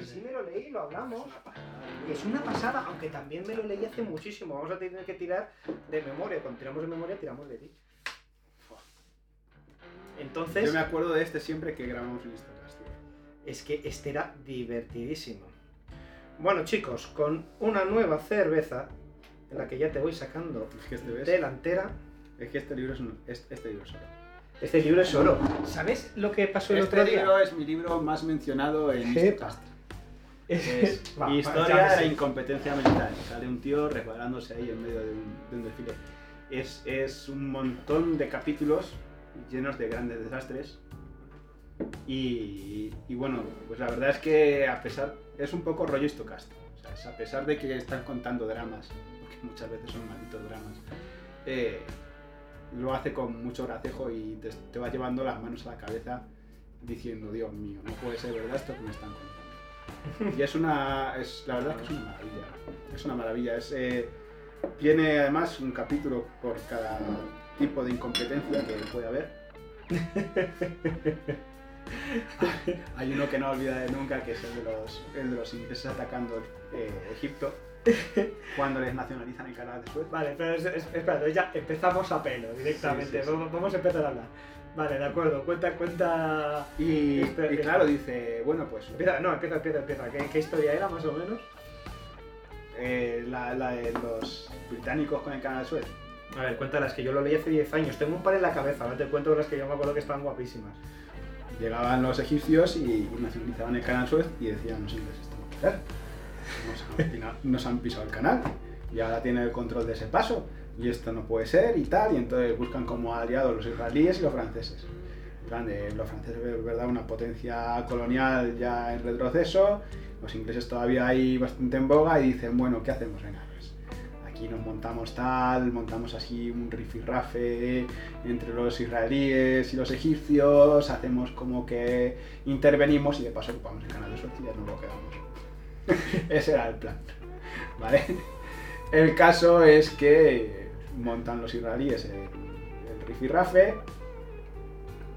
Y sí me lo leí, lo hablamos. Y es una pasada, aunque también me lo leí hace muchísimo. Vamos a tener que tirar de memoria. Cuando tiramos de memoria, tiramos de ti. Entonces, Yo me acuerdo de este siempre que grabamos Histocast, tío. es que este era divertidísimo. Bueno, chicos, con una nueva cerveza, en la que ya te voy sacando Es que este delantera. Es que este libro es un, es- este libro es. Este libro es oro. ¿Sabes lo que pasó el Este otro día? libro es mi libro más mencionado en Jepa. Histocast. Es Va, historia de la incompetencia militar. Sale un tío resbalándose ahí en medio de un, de un desfile. Es, es un montón de capítulos llenos de grandes desastres. Y, y bueno, pues la verdad es que a pesar. Es un poco rollo Histocast. O sea, es a pesar de que están contando dramas, porque muchas veces son malditos dramas, eh, lo hace con mucho gracejo y te, te va llevando las manos a la cabeza diciendo, Dios mío, no puede ser verdad esto que me están contando. Y es una. Es, la verdad es que es una maravilla. Es una maravilla. Es, eh, tiene además un capítulo por cada tipo de incompetencia que puede haber. Hay uno que no olvidaré nunca, que es el de los, el de los ingleses atacando eh, Egipto cuando les nacionalizan el canal de Suez. Vale, pero es, es- espérate, ya empezamos a pelo directamente. Sí, sí, sí. Vamos, a empezar a hablar. Vale, de acuerdo. Cuenta, cuenta. Y, Este- y claro, dice, bueno, pues Empieza, no, empieza, empieza, empieza. ¿Qué, qué historia era más o menos? eh, la, la de los británicos con el canal de Suez. A ver, cuéntalas, que yo lo leí hace 10 años. Tengo un par en la cabeza, no te cuento las que yo me acuerdo que estaban guapísimas. Llegaban los egipcios y nacionalizaban el canal Suez y decían los ingleses, esto. Nos han, han pisado el canal y ahora tienen el control de ese paso y esto no puede ser y tal. Y entonces buscan como aliados los israelíes y los franceses. En plan de, los franceses, es verdad, una potencia colonial ya en retroceso, los ingleses todavía ahí bastante en boga y dicen, bueno, ¿qué hacemos? Venga, pues aquí nos montamos tal, montamos así un rifirrafe entre los israelíes y los egipcios, hacemos como que intervenimos y de paso ocupamos el canal de Suez y ya nos lo quedamos. Ese era el plan. ¿Vale? El caso es que montan los israelíes el, el rifirrafe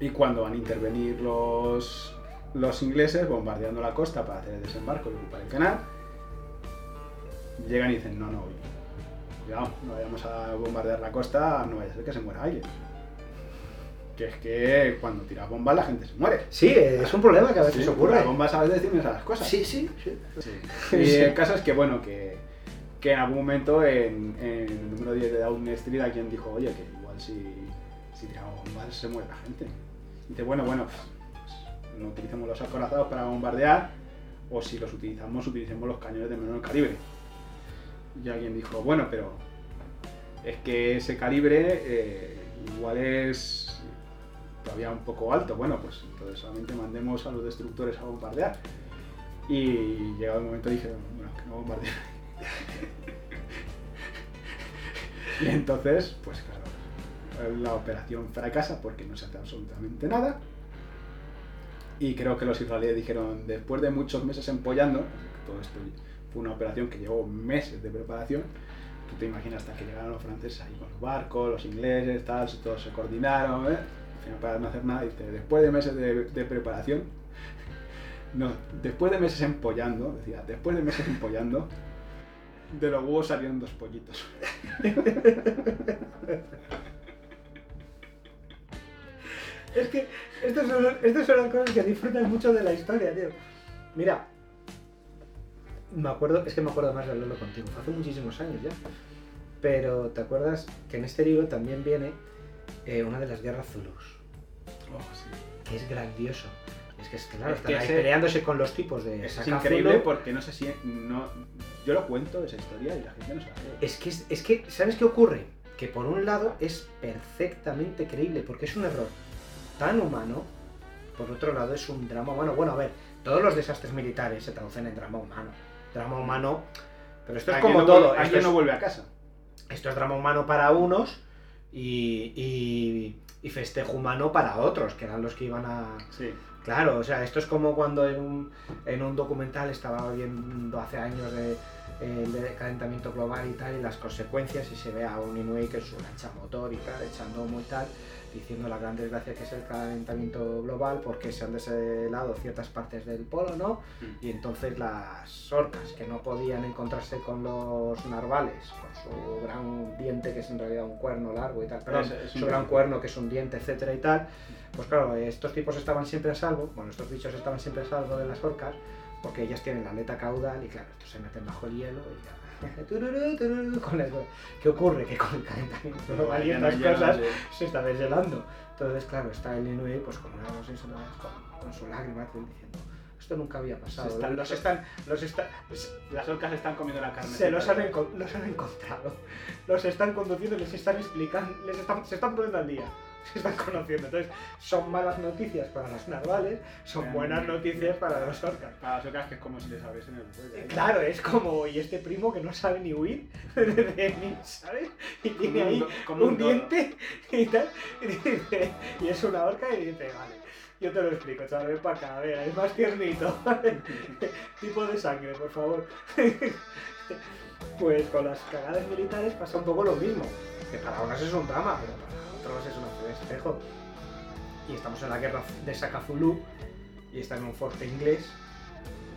y cuando van a intervenir los, los ingleses bombardeando la costa para hacer el desembarco y ocupar el canal, llegan y dicen, no, no, cuidado, no vayamos a bombardear la costa, no vaya a ser que se muera alguien. Que es que cuando tiras bombas la gente se muere. Sí, es un problema que a veces Sí, ocurre. Las bombas a veces deciden esas cosas. Sí, sí, sí. Sí. Y el caso es que, bueno, que, que en algún momento en, en el número 10 de Downing Street alguien dijo, oye, que igual si, si tiramos bombas se muere la gente. Y dice, bueno, bueno, pues, pues, no utilicemos los acorazados para bombardear, o si los utilizamos, utilicemos los cañones de menor calibre. Y alguien dijo, bueno, pero es que ese calibre eh, igual es todavía un poco alto. Bueno, pues entonces solamente mandemos a los destructores a bombardear. Y llegado el momento dije, bueno, que no bombardeen. y entonces, pues claro, la operación fracasa porque no se hace absolutamente nada. Y creo que los israelíes dijeron, después de muchos meses empollando, todo esto fue una operación que llevó meses de preparación, tú te imaginas hasta que llegaron los franceses ahí con los barcos, los ingleses, tal, todos se coordinaron, ¿eh? Para no hacer nada, dice, después de meses de, preparación, no, después de meses empollando, decía, después de meses empollando, de los huevos salieron dos pollitos. Es que estas son, estas son las cosas que disfrutas mucho de la historia, tío. Mira, me acuerdo, es que me acuerdo más de hablarlo contigo, hace muchísimos años ya. Pero te acuerdas que en este libro también viene eh, una de las guerras Zulus, que es grandioso. Es que, es que, claro, Es están que ahí ese- peleándose con los tipos de es increíble porque no sé si. No, yo lo cuento esa historia y la gente no sabe. Es que, es, que, ¿sabes qué ocurre? Que por un lado es perfectamente creíble, porque es un error tan humano, por otro lado es un drama humano. Bueno, a ver, todos los desastres militares se traducen en drama humano. Drama humano, pero esto es como no todo. alguien no vuelve a casa. esto es drama humano para unos y, y, y festejo humano para otros, que eran los que iban a, Sí. Claro, o sea, esto es como cuando en un, en un documental estaba viendo hace años de, de calentamiento global y tal, y las consecuencias, y se ve a un Inuit que es su lancha motor y tal, echando humo y tal, diciendo la gran desgracia que es el calentamiento global porque se han deshelado ciertas partes del polo, ¿no? Mm. Y entonces las orcas que no podían encontrarse con los narvales, con su gran diente que es en realidad un cuerno largo y tal, perdón, Es- es su gran gran- cuerno que es un diente, etcétera y tal, pues claro, estos tipos estaban siempre a salvo, bueno, estos bichos estaban siempre a salvo de las orcas porque ellas tienen la aleta caudal y claro, estos se meten bajo el hielo y ya. Tururú, tururú, con el- ¿Qué ocurre? Que con el calentamiento global y no llega, cosas se está deshelando. Entonces, claro, está el Inuit pues con una no sé, con, con su lágrima diciendo, esto nunca había pasado. Están- los están, los están, Las orcas están comiendo la carne. se los han, los han encontrado, los están conduciendo, les están explicando, les están, se están poniendo al día, se están conociendo. Entonces, son malas noticias para los narvales, son buenas noticias para los orcas. Para las orcas que es como si les abriesen el cuello. Eh, Claro, es como, y este primo que no sabe ni huir de mí, ¿sabes? Y tiene un ahí como un, diente y tal, y, dice, y es una orca y dice, vale, yo te lo explico, chaval, ven para acá, ver, es más tiernito, tipo de sangre, por favor. Pues con las cagadas militares pasa un poco lo mismo, que para unas es un drama, pero para otros es un espejo. Y estamos en la guerra de Sakazulu y están en un fuerte inglés.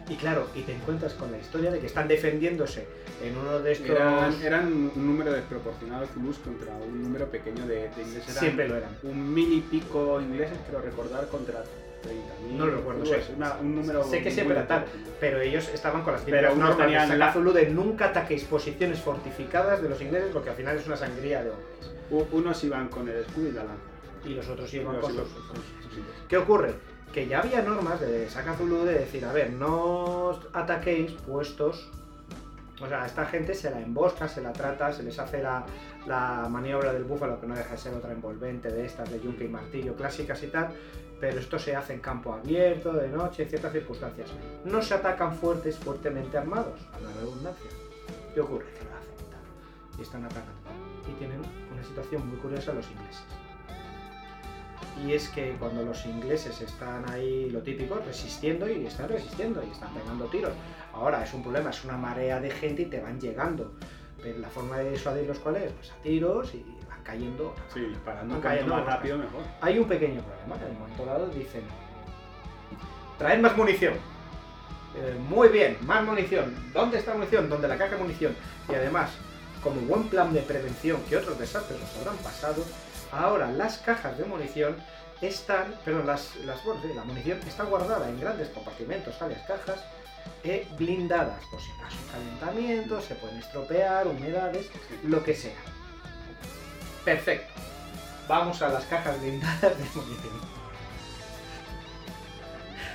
Y claro, y te encuentras con la historia de que están defendiéndose en uno de estos... Eran, eran un número desproporcionado de Zulus contra un número pequeño de, de ingleses. Siempre lo eran. Un mil y pico ingleses, creo recordar, contra 30.000. No lo recuerdo, sé. Una- un número Sé que siempre era tal, pero ellos estaban con las Pero típicas unos normas de tenían la- Sakazulu de nunca ataquéis posiciones fortificadas de los ingleses, lo que al final es una sangría de hombres. Unos iban con el escudo y la lanza. Y los otros iban Los con fusiles. ¿Qué ocurre? Que ya había normas de Sakazulu de decir, a ver, no os ataquéis puestos. O sea, a esta gente se la embosca, se la trata, se les hace la, la maniobra del búfalo, que no deja de ser otra envolvente de estas, de yunque y martillo, clásicas y tal. Pero esto se hace en campo abierto, de noche, en ciertas circunstancias. No se atacan fuertes, fuertemente armados, a la redundancia. ¿Qué ocurre? Que lo hacen. Y están atacando. Y tienen una situación muy curiosa los ingleses. Y es que cuando los ingleses están ahí, lo típico, resistiendo y están resistiendo y están pegando tiros. Ahora es un problema, es una marea de gente y te van llegando. Pero la forma de disuadirlos cuál es? Pues a tiros y van cayendo. Sí, disparando cayendo más rápido mejor. Hay un pequeño problema, en un momento dado dicen, traed más munición. Eh, muy bien, más munición. ¿Dónde está munición? ¿Dónde la caja de munición? Y además, como buen plan de prevención que otros desastres nos habrán pasado, ahora las cajas de munición están, pero las, las bueno, la munición está guardada en grandes compartimentos, alias cajas, eh, blindadas, por si acaso calentamiento, se pueden estropear, humedades, lo que sea. Perfecto. Vamos a las cajas blindadas de munición.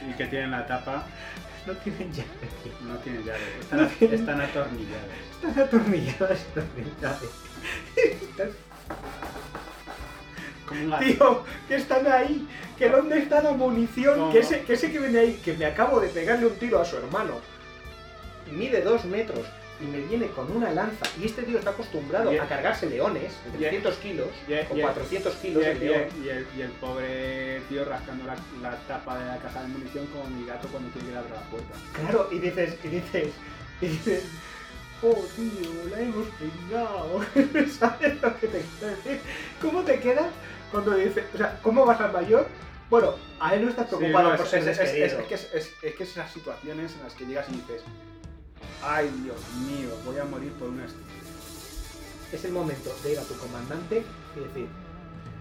Y que tienen la tapa, No tienen llave. no tienen llave. Están, No tienen- están atornilladas. Están atornilladas un gato. Tío, que están ahí. Que dónde está la munición. Que ese, que ese que viene ahí, que me acabo de pegarle un tiro a su hermano. Mide dos metros. Y me viene con una lanza. Y este tío está acostumbrado a cargarse leones. el- 300 kilos. y el- o y el- 400 Y kilos y león. y el- y el pobre tío rascando la, la tapa de la caja de munición como mi gato cuando tiene que abrir la puerta. Claro, y dices, y dices, y dices, oh tío, la hemos pringado. ¿Sabes lo que te quiero decir? ¿Cómo te queda cuando dices, o sea, cómo vas al mayor? Bueno, a él no estás preocupado Sí, no, por es, ser es- es- despedido. es- es que es, es- es que esas situaciones en las que llegas y dices, ay Dios mío, voy a morir por una estupidez. Es el momento de ir a tu comandante y decir,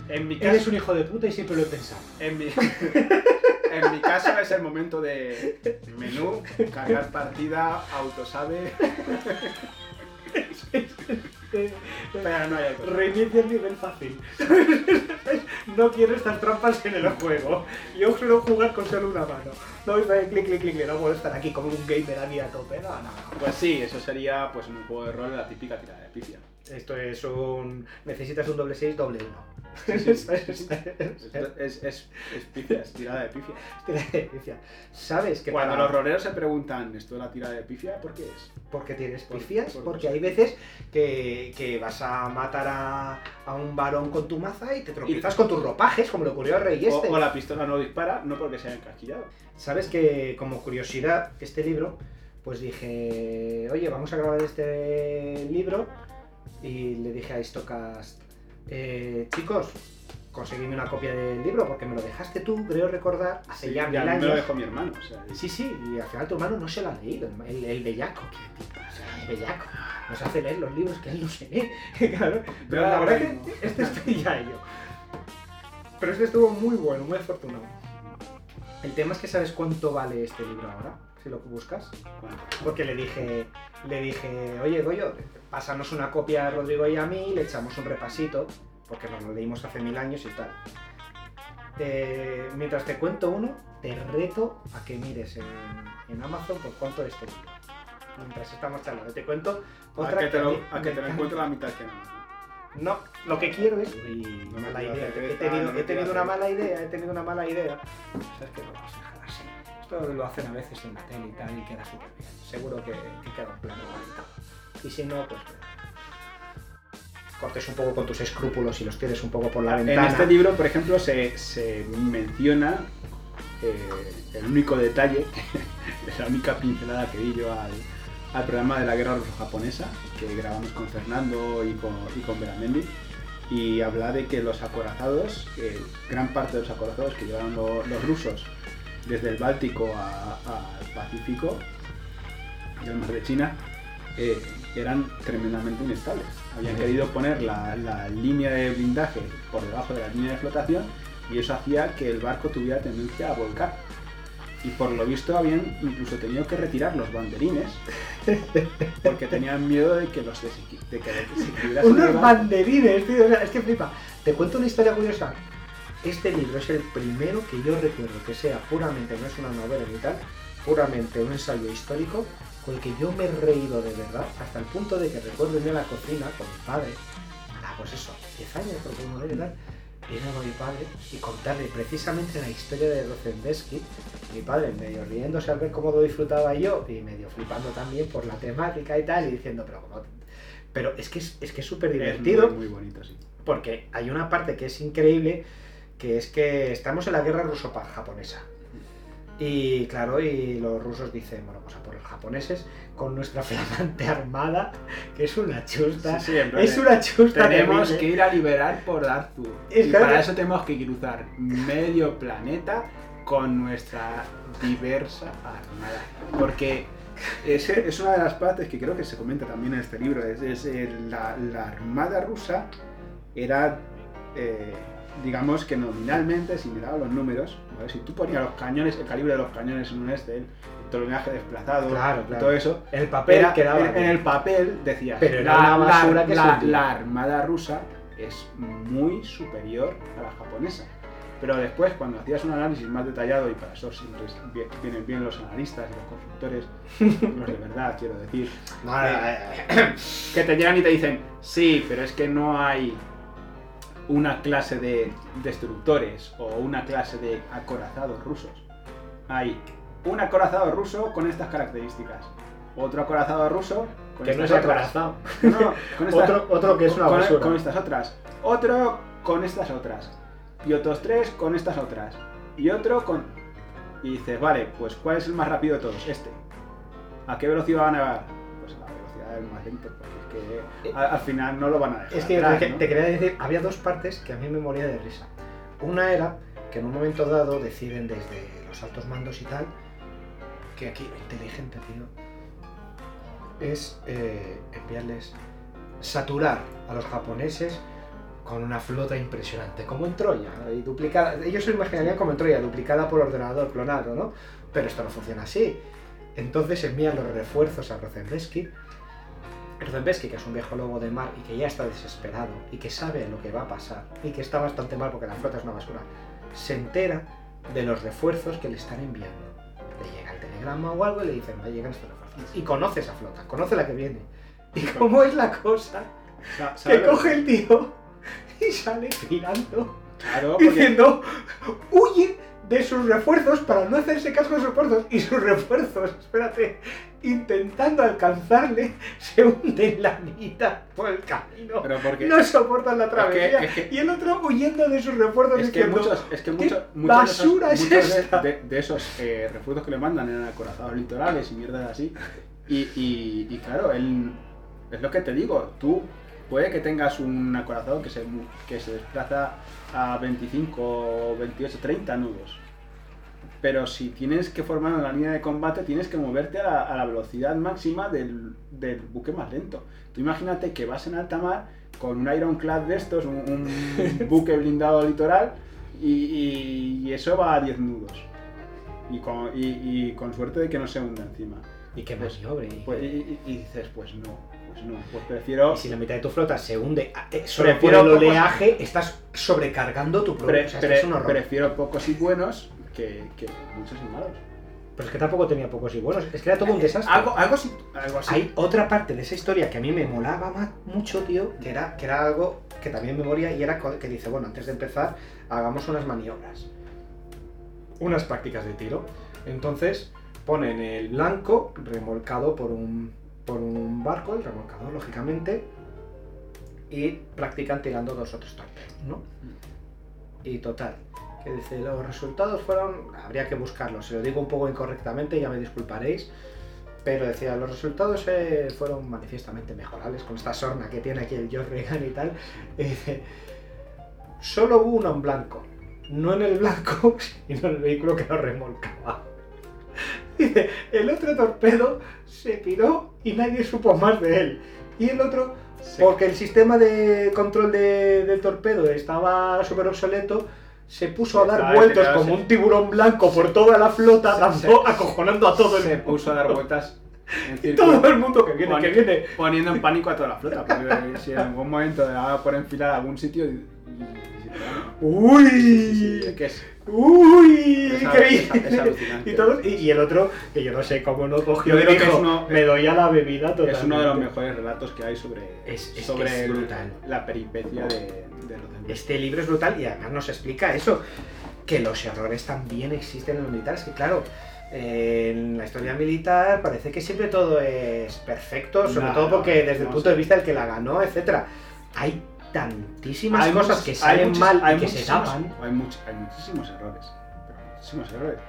En mi eres un hijo de puta y siempre lo he pensado. en mi, en mi caso es el momento de menú, cargar partida, autosave, pero no hay. Reinicia el nivel fácil. no quiero estas trampas en el juego. Yo suelo jugar con solo una mano. No es de clic, clic, clic, clic, no puedo estar aquí como un gamer aquí a tope. No, no, no. Pues sí, eso sería pues en un juego de rol la típica tirada de pifia. Esto es un. Necesitas un doble 6, doble 1. Es, es, es pifia, es tirada de pifia. ¿Sabes que Cuando los roleros se preguntan, ¿esto es la tirada de pifia? ¿Por qué es? Porque tienes pifias, por- porque hay veces que, que vas a matar a, a un varón con tu maza y te tropiezas con tus ropajes, como le ocurrió al rey este. o la pistola no dispara, no porque sea encasquillado. Sabes que, como curiosidad, este libro, pues dije, oye, vamos a grabar este libro. Y le dije a Istocast, eh, chicos, conseguirme una copia del libro porque me lo dejaste tú, creo recordar, hace Sí, ya mil a mí me lo años. dejó mi hermano. O sea, Sí, sí, y al final tu hermano no se lo ha leído, el, el, el bellaco. Qué tipo, o sea, el bellaco. Nos hace leer los libros que él no se lee. claro. Pero la verdad mismo. que este estoy ya yo. Pero este estuvo muy bueno, muy afortunado. El tema es que sabes cuánto vale este libro ahora, si lo buscas. Porque le dije, le dije, oye Goyo, pásanos una copia a Rodrigo y a mí, le echamos un repasito, porque nos lo leímos hace mil años y tal. Eh, mientras te cuento uno, te reto a que mires en, en Amazon por cuánto es este libro. Mientras estamos charlando, te cuento a otra que te a lo, a que te lo encuentro la mitad que nada más. No, lo que quiero es. Uy, No mala idea. He tenido, no me he tenido quiero una mala idea, he tenido una mala idea. ¿Sabes qué? Lo vamos a dejar así. Esto lo hacen a veces en la tele y tal y queda súper bien. Seguro que, que queda un plano bonito. Y si no, pues. Cortes un poco con tus escrúpulos y los tires un poco por la En ventana. este libro, por ejemplo, se, se menciona eh, el único detalle, la única pincelada que di yo al, al programa de la guerra ruso-japonesa, que grabamos con Fernando y con, y con Beramendi, y habla de que los acorazados, eh, gran parte de los acorazados que llevaron lo- los rusos desde el Báltico al Pacífico y al mar de China, eh, eran tremendamente inestables. Habían Sí. querido poner la, la línea de blindaje por debajo de la línea de flotación y eso hacía que el barco tuviera tendencia a volcar. Y por lo visto habían incluso tenido que retirar los banderines porque tenían miedo de que los de que Unos banderines, tío. o sea, es que flipa. Te cuento una historia curiosa. Este libro es el primero que yo recuerdo que sea puramente, no es una novela ni tal, puramente un ensayo histórico con el que yo me he reído de verdad, hasta el punto de que recuerdo irme a la cocina con mi padre, a pues eso, 10 años, porque no y tal, irme con mi padre y contarle precisamente la historia de Rosendesky, mi padre medio riéndose al ver cómo lo disfrutaba yo y medio flipando también por la temática y tal, y diciendo, pero ¿cómo? Pero es que es, es que es súper Es divertido muy, muy bonito, sí. porque hay una parte que es increíble, que es que estamos en la guerra ruso-japonesa. Y claro, y los rusos dicen, bueno, pues a por los japoneses con nuestra flamante armada, que es una chusta. Sí, sí, es una chusta. Tenemos terrible. que ir a liberar por Arthur. Es y claro para eso tenemos que cruzar medio planeta con nuestra diversa armada. Porque es, es una de las partes que creo que se comenta también en este libro. Es, es, la, la armada rusa era, eh, digamos que nominalmente, si miraba los números, ¿vale? si tú ponías los cañones, el calibre de los cañones en un Excel, el tonelaje desplazado, Claro, todo eso, El papel era- quedaba en, el papel decía Pero era la, la- que la- hundía". la armada rusa es muy superior a la japonesa. Pero después, cuando hacías un análisis más detallado, y para eso siempre vienen bien los analistas y los constructores, los de verdad, quiero decir, No, no, no, que te llegan y te dicen, sí, pero es que no hay una clase de destructores o una clase de acorazados rusos. Hay un acorazado ruso con estas características, otro acorazado ruso con que no es estas acorazado. No, no, con estas- Otro, otro que es una con, con estas otras. Otro con estas otras. Y otros tres con estas otras. Y otro con. Y dices, vale, pues ¿cuál es el más rápido de todos? Este. ¿A qué velocidad van a llegar? Más lento, porque a- al final no lo van a dejar. Es que atrás, te, ¿no? te quería decir, había dos partes que a mí me moría de risa. Una era que en un momento dado deciden desde los altos mandos y tal, que aquí lo inteligente, tío, es eh, enviarles, saturar a los japoneses con una flota impresionante, como en Troya, y duplicada, ellos se imaginarían como en Troya, duplicada por ordenador, clonado, ¿no? Pero esto no funciona así. Entonces envían los refuerzos a Rosendesky, Rosenbesky, que es un viejo lobo de mar y que ya está desesperado y que sabe lo que va a pasar y que está bastante mal porque la flota es una basura, se entera de los refuerzos que le están enviando. Le llega el telegrama o algo y le dicen, va a llegar estos refuerzos. Y conoce esa flota, conoce la que viene. ¿Y cómo es la cosa? Sa- ¿sabes Que coge el tío y sale tirando Claro, porque diciendo, huye de sus refuerzos para no hacerse caso de sus refuerzos. Y sus refuerzos, espérate, intentando alcanzarle, se hunden la mitad por el camino. pero porque No soportan la travesía. es que- y el otro huyendo de sus refuerzos es que muchos, es que "¿Qué muchos, muchos basura de es esos, muchos de- esta?". de, de esos eh, refuerzos que le mandan eran acorazados litorales y mierdas así. Y, y, y claro, él, es lo que te digo, tú puede que tengas un acorazado que se, que se desplaza a 25, 28, 30 nudos. Pero si tienes que formar una línea de combate, tienes que moverte a la, a la velocidad máxima del, del buque más lento. Tú imagínate que vas en alta mar con un Ironclad de estos, un, un buque blindado litoral, y, y- y eso va a 10 nudos. Y con, y- con suerte de que no se hunda encima. Y que Pues- maniobre. y- Pues- y, dices, pues no, pues no, pues prefiero... Y si la mitad de tu flota se hunde ah, eh, por Prefiero el pocos- oleaje, estás sobrecargando tu pre- problema. o sea, pre- es un horror. prefiero pocos y buenos que, que muchos y malos. Pero es que tampoco tenía pocos y buenos. Es que era todo un desastre. Algo, algo así, algo así. Hay otra parte de esa historia que a mí me molaba más, mucho, tío, que era, que era algo que también me moría y era que dice, bueno, antes de empezar, hagamos unas maniobras. Unas prácticas de tiro. Entonces, ponen el blanco remolcado por un, por un barco, el remolcador, lógicamente, y practican tirando dos o tres torpedos, ¿no? Y total, que dice, los resultados fueron, habría que buscarlos, se lo digo un poco incorrectamente, ya me disculparéis, pero decía, los resultados eh, fueron manifiestamente mejorables con esta sorna que tiene aquí el George Reagan y tal. Y dice, solo hubo uno en blanco, no en el blanco, sino en el vehículo que lo remolcaba. Dice, el otro torpedo se piró y nadie supo más de él. Y el otro, Sí. porque el sistema de control de- del torpedo estaba súper obsoleto, se puso a dar vueltas deteriorado, como un tiburón blanco por toda la flota, Se- dando- acojonando a todo el se puso a dar vueltas en Y círculo, todo el mundo que viene, que viene. poniendo en pánico a toda la flota. Porque si en algún momento le daba por enfilar a algún sitio y. ¡Uy! Sí, sí, es que es, ¡Uy! es, ¡Qué bien! es- es alucinante. Y, todos- y- y el otro, que yo no sé cómo no cogió Yo creo dijo, uno- me doy a la bebida totalmente. Es uno de los mejores relatos que hay sobre, sobre brutal. la peripecia de, de los. Este libro es brutal y además nos explica eso, que los errores también existen en los militares, que claro, en la historia militar parece que siempre todo es perfecto, sobre todo porque no, desde el punto de vista del que la ganó, etcétera. Hay tantísimas Hay cosas muchos- que salen muchos- mal hay y que se tapan. Hay, much- hay muchísimos errores. muchísimos errores.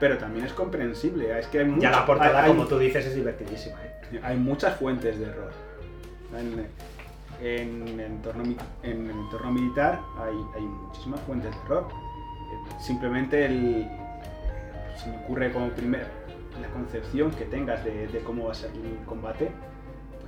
Pero también es comprensible. Es que hay Ya la portada, como tú dices, es divertidísima. ¿eh? Hay muchas fuentes de error. En, en, entorno, mi- en el entorno militar hay, hay muchísimas fuentes de error. Simplemente el, se me ocurre como primer la concepción que tengas de, de cómo va a ser el combate.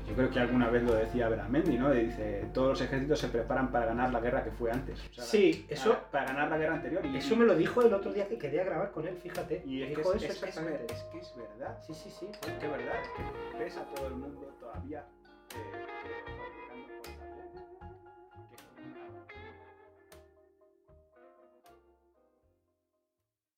Yo creo que alguna vez lo decía Beramendi, ¿no? Dice, todos los ejércitos se preparan para ganar la guerra que fue antes. O sea, Sí, para- eso- Para ganar la guerra anterior. Y, Eso me lo dijo el otro día que quería grabar con él, fíjate. y es, que dijo es, eso es- que es verdad. Sí, sí, sí. Es que es verdad, es que ves a todo el mundo todavía eh,